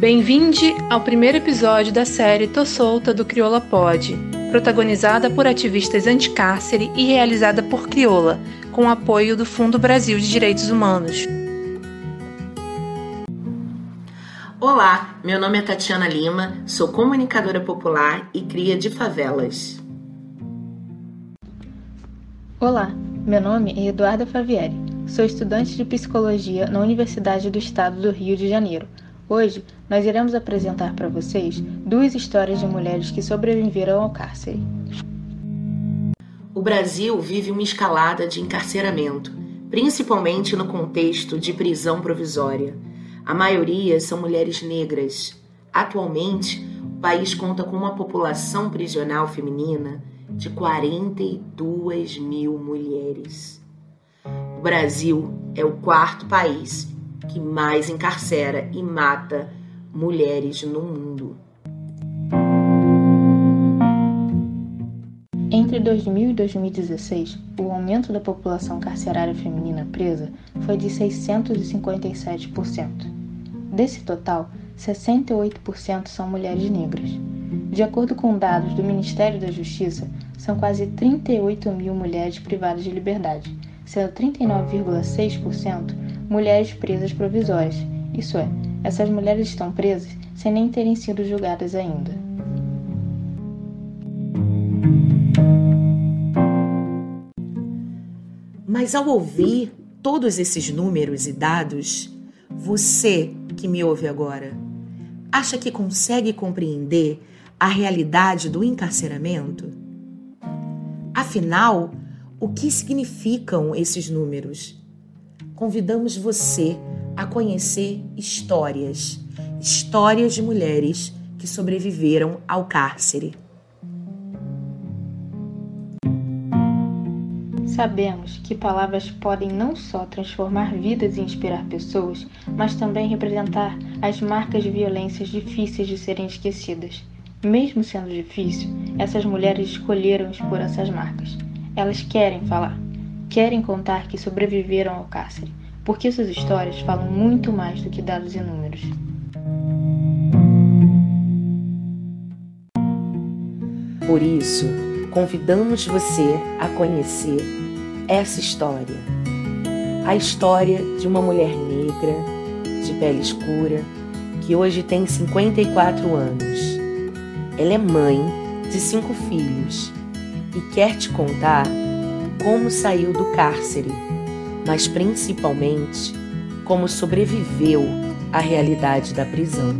Bem-vinde ao primeiro episódio da série Tô Solta do Crioula Pod, protagonizada por ativistas anticárcere e realizada por Crioula, com apoio do Fundo Brasil de Direitos Humanos. Olá, meu nome é Tatiana Lima, sou comunicadora popular e cria de favelas. Olá, meu nome é Eduarda Favieri, sou estudante de psicologia na Universidade do Estado do Rio de Janeiro. Hoje, nós iremos apresentar para vocês duas histórias de mulheres que sobreviveram ao cárcere. O Brasil vive uma escalada de encarceramento, principalmente no contexto de prisão provisória. A maioria são mulheres negras. Atualmente, o país conta com uma população prisional feminina de 42 mil mulheres. O Brasil é o quarto país que mais encarcera e mata mulheres no mundo. Entre 2000 e 2016, o aumento da população carcerária feminina presa foi de 657%. Desse total, 68% são mulheres negras. De acordo com dados do Ministério da Justiça, são quase 38 mil mulheres privadas de liberdade, sendo 39,6% mulheres presas provisórias, isso é, essas mulheres estão presas sem nem terem sido julgadas ainda. Mas ao ouvir todos esses números e dados, você que me ouve agora, acha que consegue compreender a realidade do encarceramento? Afinal, o que significam esses números? Convidamos você a conhecer histórias, histórias de mulheres que sobreviveram ao cárcere. Sabemos que palavras podem não só transformar vidas e inspirar pessoas, mas também representar as marcas de violências difíceis de serem esquecidas. Mesmo sendo difícil, essas mulheres escolheram expor essas marcas. Elas querem falar, querem contar que sobreviveram ao cárcere, porque suas histórias falam muito mais do que dados e números. Por isso, convidamos você a conhecer essa história. A história de uma mulher negra, de pele escura, que hoje tem 54 anos. Ela é mãe de cinco filhos e quer te contar como saiu do cárcere, mas principalmente como sobreviveu à realidade da prisão.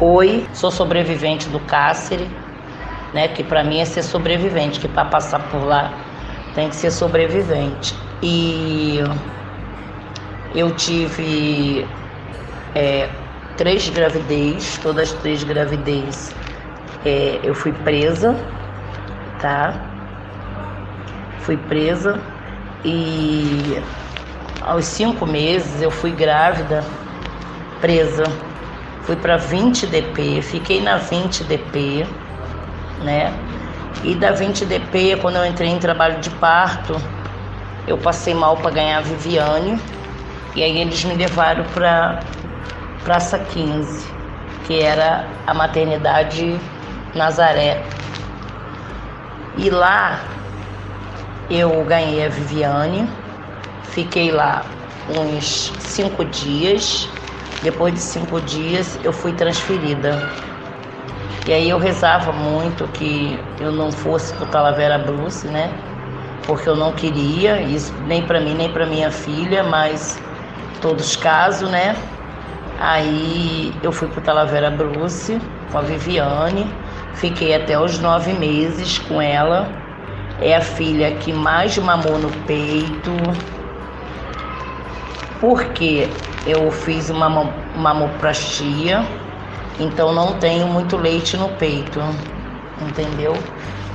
Oi, sou sobrevivente do cárcere né? Que para mim é ser sobrevivente, que para passar por lá tem que ser sobrevivente. E eu tive é, três gravidez, todas as três gravidez é, eu fui presa, tá? Fui presa e aos cinco meses eu fui grávida, presa. Fui para 20 DP, fiquei na 20 DP né? E da 20DP, quando eu entrei em trabalho de parto, eu passei mal para ganhar Viviane. E aí eles me levaram para Praça 15, que era a maternidade Nazaré. E lá eu ganhei a Viviane, fiquei lá uns cinco dias. Depois de cinco dias eu fui transferida e aí eu rezava muito que eu não fosse pro Talavera Bruce, né? Porque eu não queria, isso nem para mim, nem para minha filha, mas todos casos, né? Aí eu fui pro Talavera Bruce com a Viviane, fiquei até os nove meses com ela. É a filha que mais mamou no peito. Porque eu fiz uma mamoplastia então não tenho muito leite no peito, entendeu?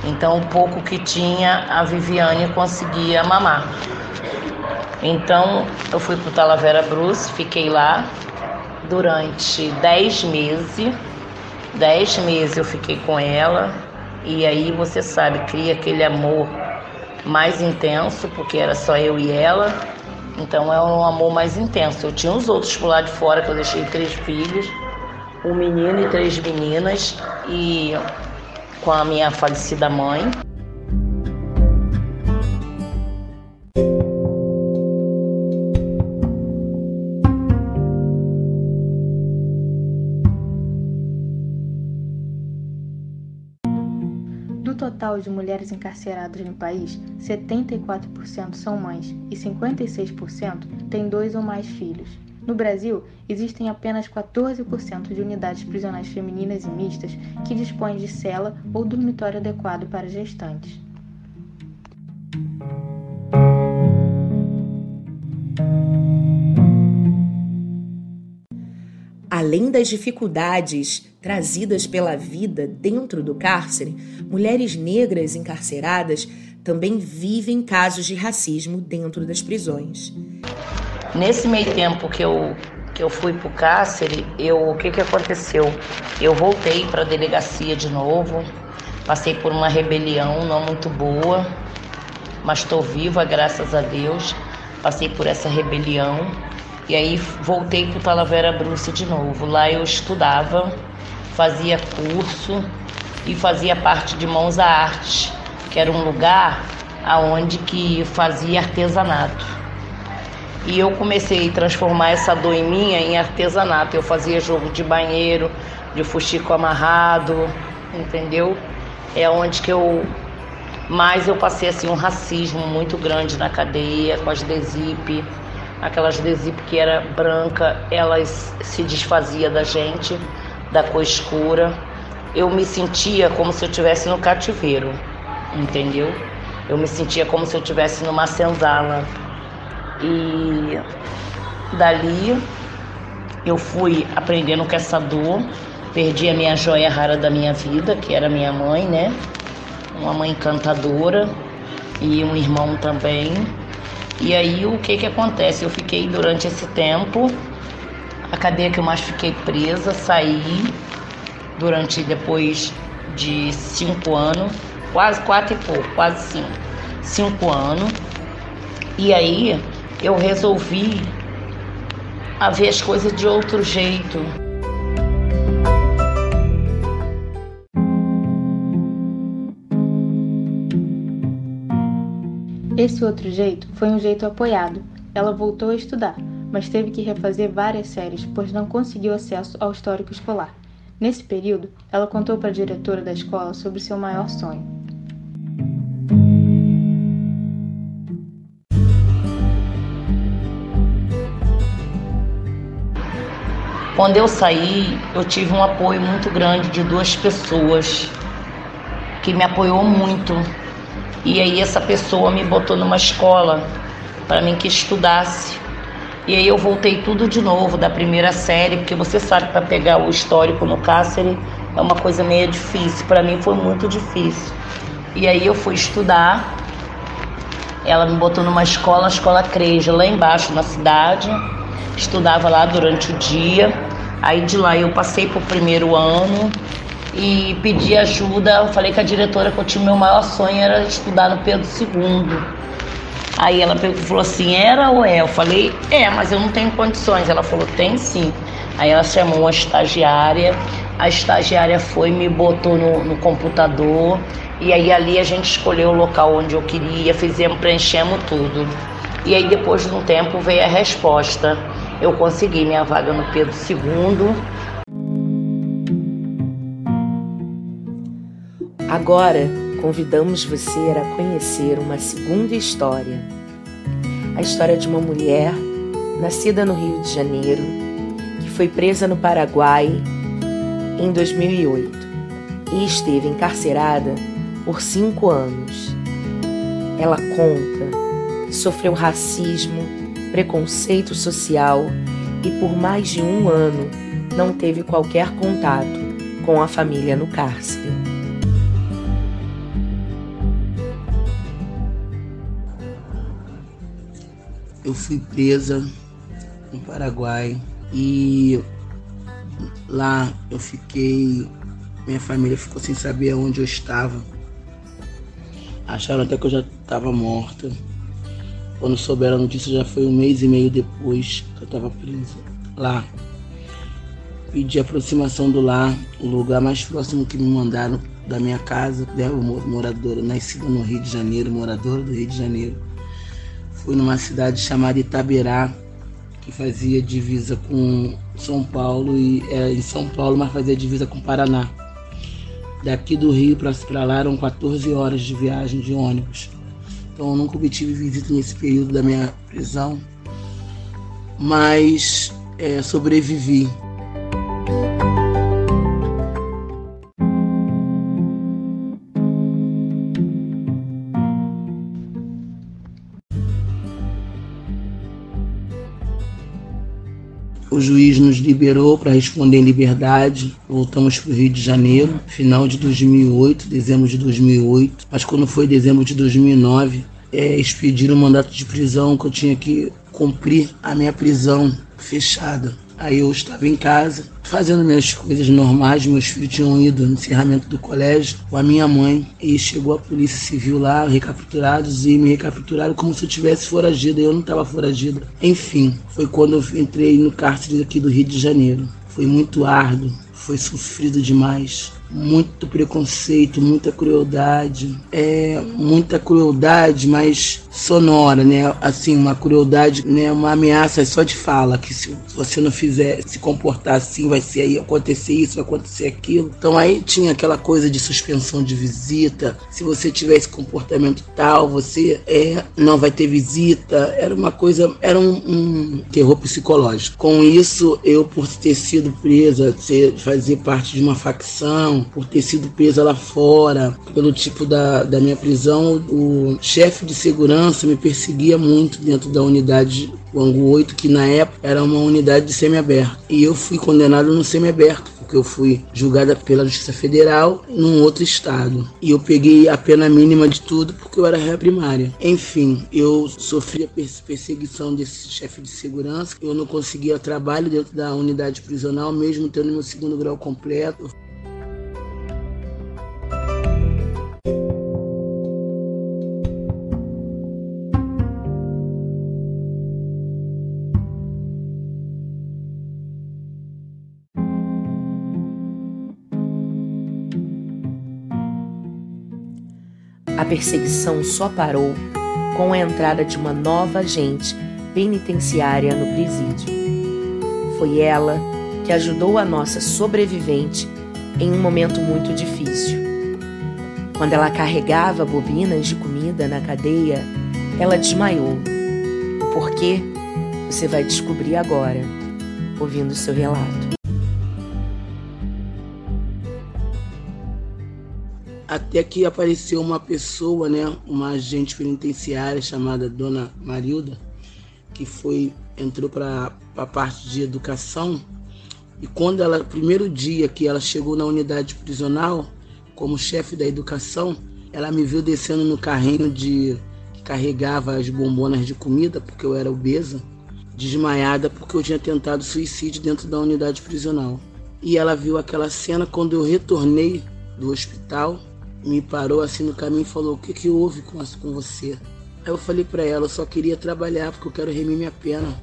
Então o pouco que tinha a Viviane conseguia mamar. Então eu fui para Talavera Bruce, fiquei lá durante 10 meses. 10 meses eu fiquei com ela e aí você sabe, cria aquele amor mais intenso, porque era só eu e ela. Então é um amor mais intenso. Eu tinha os outros por lá de fora, que eu deixei três filhos, um menino e três meninas, e com a minha falecida mãe. Total de mulheres encarceradas no país, 74% são mães e 56% têm dois ou mais filhos. No Brasil, existem apenas 14% de unidades prisionais femininas e mistas que dispõem de cela ou dormitório adequado para gestantes. Além das dificuldades trazidas pela vida dentro do cárcere, mulheres negras encarceradas também vivem casos de racismo dentro das prisões. Nesse meio tempo que eu que eu fui para o cárcere, eu, o que, que aconteceu? Eu voltei para a delegacia de novo, passei por uma rebelião não muito boa, mas estou viva, graças a Deus. Passei por essa rebelião e aí voltei para o Talavera Bruce de novo. Lá eu estudava, fazia curso e fazia parte de Mãos à Arte, que era um lugar aonde que fazia artesanato. E eu comecei a transformar essa dor em minha em artesanato. Eu fazia jogo de banheiro, de fuxico amarrado, entendeu? É onde que eu mais eu passei assim um racismo muito grande na cadeia com as desip aquelas desip que era branca, elas se desfazia da gente, da cor escura. Eu me sentia como se eu estivesse no cativeiro, entendeu? Eu me sentia como se eu estivesse numa senzala. E dali eu fui aprendendo com essa dor, perdi a minha joia rara da minha vida, que era minha mãe, né? Uma mãe encantadora e um irmão também e aí o que que acontece? Eu fiquei durante esse tempo, a cadeia que eu mais fiquei presa, saí durante depois de cinco anos, quase quatro e pouco, quase cinco, cinco anos. E aí eu resolvi a ver as coisas de outro jeito. Esse outro jeito foi um jeito apoiado. Ela voltou a estudar, mas teve que refazer várias séries, pois não conseguiu acesso ao histórico escolar. Nesse período, ela contou para a diretora da escola sobre seu maior sonho. Quando eu saí, eu tive um apoio muito grande de duas pessoas que me apoiou muito e aí essa pessoa me botou numa escola para mim que estudasse. E aí eu voltei tudo de novo da primeira série, porque você sabe para pegar o histórico no cárcere é uma coisa meio difícil. Para mim foi muito difícil. E aí eu fui estudar. Ela me botou numa escola, a escola Creja, lá embaixo na cidade. Estudava lá durante o dia. Aí de lá eu passei para o primeiro ano e pedi ajuda. Eu falei com a diretora que o meu maior sonho era estudar no Pedro II. Aí ela falou assim: era ou é? Eu falei: é, mas eu não tenho condições. Ela falou: tem sim. Aí ela chamou uma estagiária, a estagiária foi me botou no, no computador e aí ali a gente escolheu o local onde eu queria, fizemos, preenchemos tudo. E aí depois de um tempo veio a resposta. Eu consegui minha vaga no Pedro II Agora, convidamos você a conhecer uma segunda história. A história de uma mulher nascida no Rio de Janeiro, que foi presa no Paraguai em 2008 e esteve encarcerada por cinco anos. Ela conta que sofreu racismo, preconceito social e por mais de um ano não teve qualquer contato com a família no cárcere. Eu fui presa no Paraguai e lá eu fiquei, minha família ficou sem saber onde eu estava. Acharam até que eu já estava morta. Quando souberam a notícia já foi um mês e meio depois que eu estava presa lá. Pedi aproximação do lar, o lugar mais próximo que me mandaram da minha casa, né, moradora, nascida no Rio de Janeiro, moradora do Rio de Janeiro. Fui numa cidade chamada Itaberá, que fazia divisa com São Paulo e é, em São Paulo, mas fazia divisa com Paraná. Daqui do Rio para lá eram 14 horas de viagem de ônibus. Então eu nunca obtive visita nesse período da minha prisão, mas é, sobrevivi. O juiz nos liberou para responder em liberdade. Voltamos para o Rio de Janeiro, final de 2008, dezembro de 2008. Mas quando foi dezembro de 2009, é, expediram um mandato de prisão que eu tinha que cumprir a minha prisão fechada. Aí eu estava em casa, fazendo minhas coisas normais. Meus filhos tinham ido no encerramento do colégio com a minha mãe. E chegou a polícia civil lá, recapturados, e me recapturaram como se eu tivesse foragido. Eu não estava foragida. Enfim, foi quando eu entrei no cárcere aqui do Rio de Janeiro. Foi muito árduo, foi sofrido demais muito preconceito, muita crueldade, é muita crueldade, mas sonora, né? Assim, uma crueldade, né? Uma ameaça só de fala que se você não fizer se comportar assim, vai ser aí acontecer isso, vai acontecer aquilo. Então aí tinha aquela coisa de suspensão de visita. Se você tiver esse comportamento tal, você é não vai ter visita. Era uma coisa, era um, um terror psicológico. Com isso, eu por ter sido presa, ser, fazer parte de uma facção por ter sido presa lá fora, pelo tipo da, da minha prisão, o chefe de segurança me perseguia muito dentro da unidade o Angu 8, que na época era uma unidade de semiaberto. E eu fui condenado no semiaberto, porque eu fui julgada pela Justiça Federal num outro estado. E eu peguei a pena mínima de tudo porque eu era réu primária. Enfim, eu sofri a perseguição desse chefe de segurança. Eu não conseguia trabalho dentro da unidade prisional, mesmo tendo meu segundo grau completo. A perseguição só parou com a entrada de uma nova agente penitenciária no presídio. Foi ela que ajudou a nossa sobrevivente em um momento muito difícil. Quando ela carregava bobinas de comida na cadeia, ela desmaiou. O porquê você vai descobrir agora, ouvindo seu relato. Até que apareceu uma pessoa, né, uma agente penitenciária chamada Dona Marilda, que foi entrou para a parte de educação. E quando ela, primeiro dia que ela chegou na unidade prisional, como chefe da educação, ela me viu descendo no carrinho de que carregava as bombonas de comida, porque eu era obesa, desmaiada porque eu tinha tentado suicídio dentro da unidade prisional. E ela viu aquela cena quando eu retornei do hospital me parou assim no caminho e falou: O que, que houve com, com você? Aí eu falei para ela: Eu só queria trabalhar porque eu quero remir minha pena.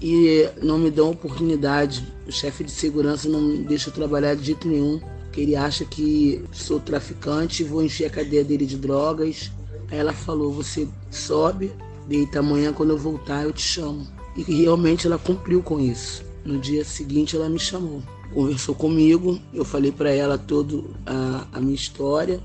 E não me dão oportunidade. O chefe de segurança não me deixa trabalhar de jeito nenhum. Porque ele acha que sou traficante vou encher a cadeia dele de drogas. Aí ela falou: Você sobe, deita amanhã quando eu voltar eu te chamo. E realmente ela cumpriu com isso. No dia seguinte ela me chamou conversou comigo, eu falei para ela toda a minha história.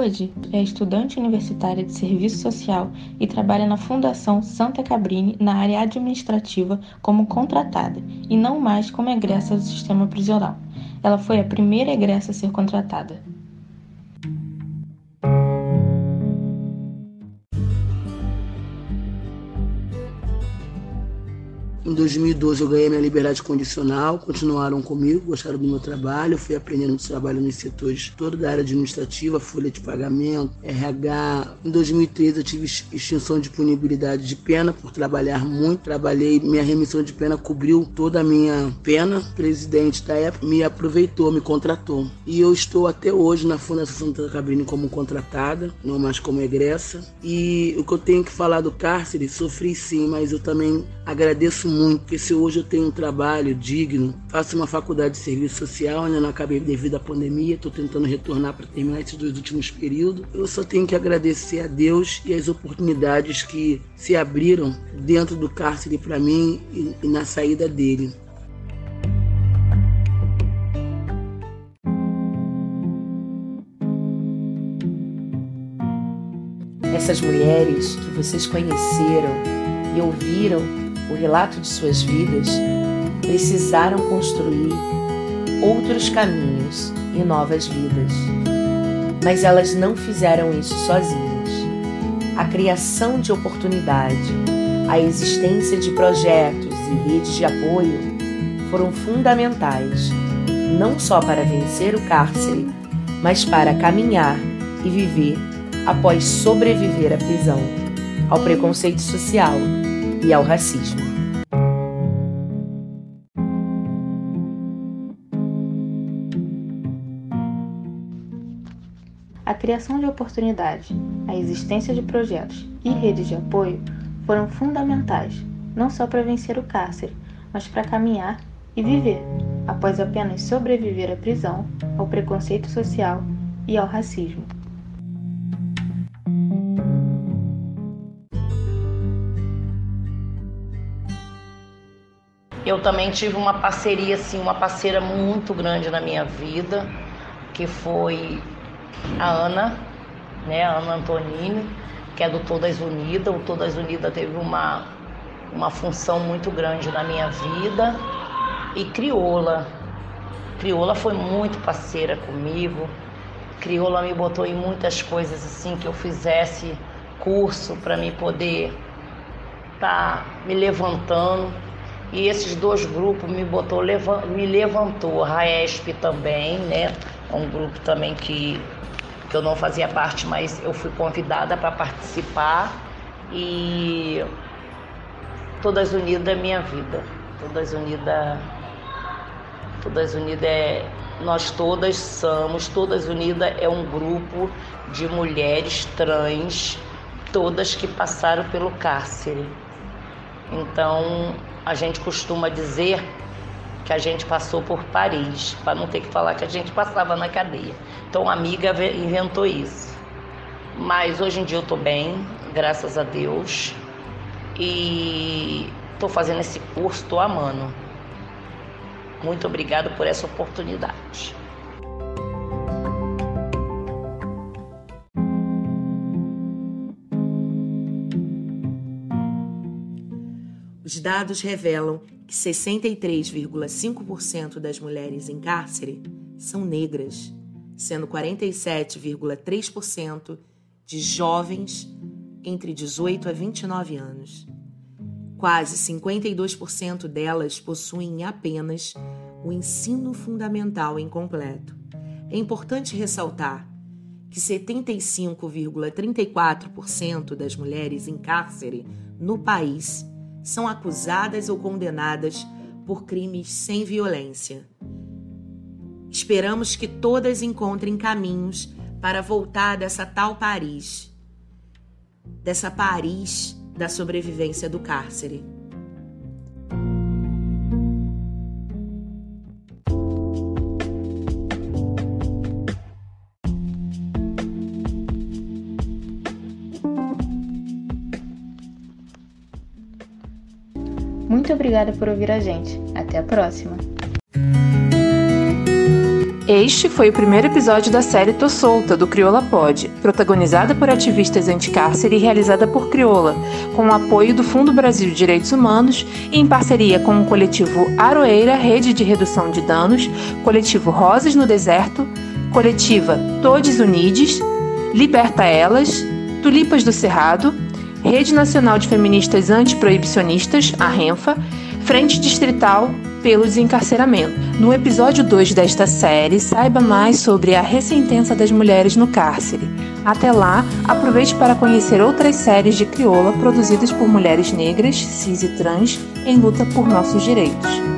Hoje é estudante universitária de serviço social e trabalha na Fundação Santa Cabrini na área administrativa como contratada e não mais como egressa do sistema prisional. Ela foi a primeira egressa a ser contratada. Em 2012 eu ganhei minha liberdade condicional, continuaram comigo, gostaram do meu trabalho, fui aprendendo trabalho nos setores toda da área administrativa, folha de pagamento, RH. Em 2013 eu tive extinção de punibilidade de pena por trabalhar muito, trabalhei, minha remissão de pena cobriu toda a minha pena. O presidente da época me aproveitou, me contratou. E eu estou até hoje na Fundação Santa Cabrine como contratada, não mais como egressa. E o que eu tenho que falar do cárcere, sofri sim, mas eu também agradeço muito, porque se hoje eu tenho um trabalho digno, faço uma faculdade de serviço social, ainda não acabei devido à pandemia, estou tentando retornar para terminar esses dois últimos períodos. Eu só tenho que agradecer a Deus e as oportunidades que se abriram dentro do cárcere para mim e na saída dele. Essas mulheres que vocês conheceram e ouviram o relato de suas vidas precisaram construir outros caminhos e novas vidas. Mas elas não fizeram isso sozinhas. A criação de oportunidade, a existência de projetos e redes de apoio foram fundamentais, não só para vencer o cárcere, mas para caminhar e viver após sobreviver à prisão, ao preconceito social e ao racismo. A criação de oportunidades, a existência de projetos e redes de apoio foram fundamentais, não só para vencer o cárcere, mas para caminhar e viver, após apenas sobreviver à prisão, ao preconceito social e ao racismo. Eu também tive uma parceria, assim, uma parceira muito grande na minha vida, que foi a Ana, né, a Ana Antonini, que é do Todas Unidas. O Todas Unidas teve uma, uma função muito grande na minha vida. E Crioula. Crioula foi muito parceira comigo. Crioula me botou em muitas coisas assim que eu fizesse curso para me poder estar tá me levantando. E esses dois grupos me botou, me levantou. A Raesp também, né? É um grupo também que que eu não fazia parte, mas eu fui convidada para participar e Todas Unidas é minha vida. Todas Unidas, Todas Unidas é nós todas somos, Todas Unidas é um grupo de mulheres trans, todas que passaram pelo cárcere. Então, a gente costuma dizer que a gente passou por Paris, para não ter que falar que a gente passava na cadeia. Então, uma amiga inventou isso. Mas hoje em dia eu estou bem, graças a Deus. E estou fazendo esse curso, estou amando. Muito obrigada por essa oportunidade. Os dados revelam que 63,5% das mulheres em cárcere são negras, sendo 47,3% de jovens entre 18 a 29 anos. Quase 52% delas possuem apenas o ensino fundamental incompleto. É importante ressaltar que 75,34% das mulheres em cárcere no país são acusadas ou condenadas por crimes sem violência. Esperamos que todas encontrem caminhos para voltar dessa tal Paris, dessa Paris da sobrevivência do cárcere. Obrigada por ouvir a gente. Até a próxima. Este foi o primeiro episódio da série Tô Solta, do Crioula Pod, protagonizada por ativistas anti-cárcere e realizada por Crioula, com o apoio do Fundo Brasil de Direitos Humanos e em parceria com o coletivo Aroeira, Rede de Redução de Danos, coletivo Rosas no Deserto, coletiva Todes Unides, Liberta Elas, Tulipas do Cerrado, Rede Nacional de Feministas Antiproibicionistas, a RENFA, Frente Distrital pelo Desencarceramento. No episódio 2 desta série, saiba mais sobre a ressentença das mulheres no cárcere. Até lá, aproveite para conhecer outras séries de crioula produzidas por mulheres negras, cis e trans em luta por nossos direitos.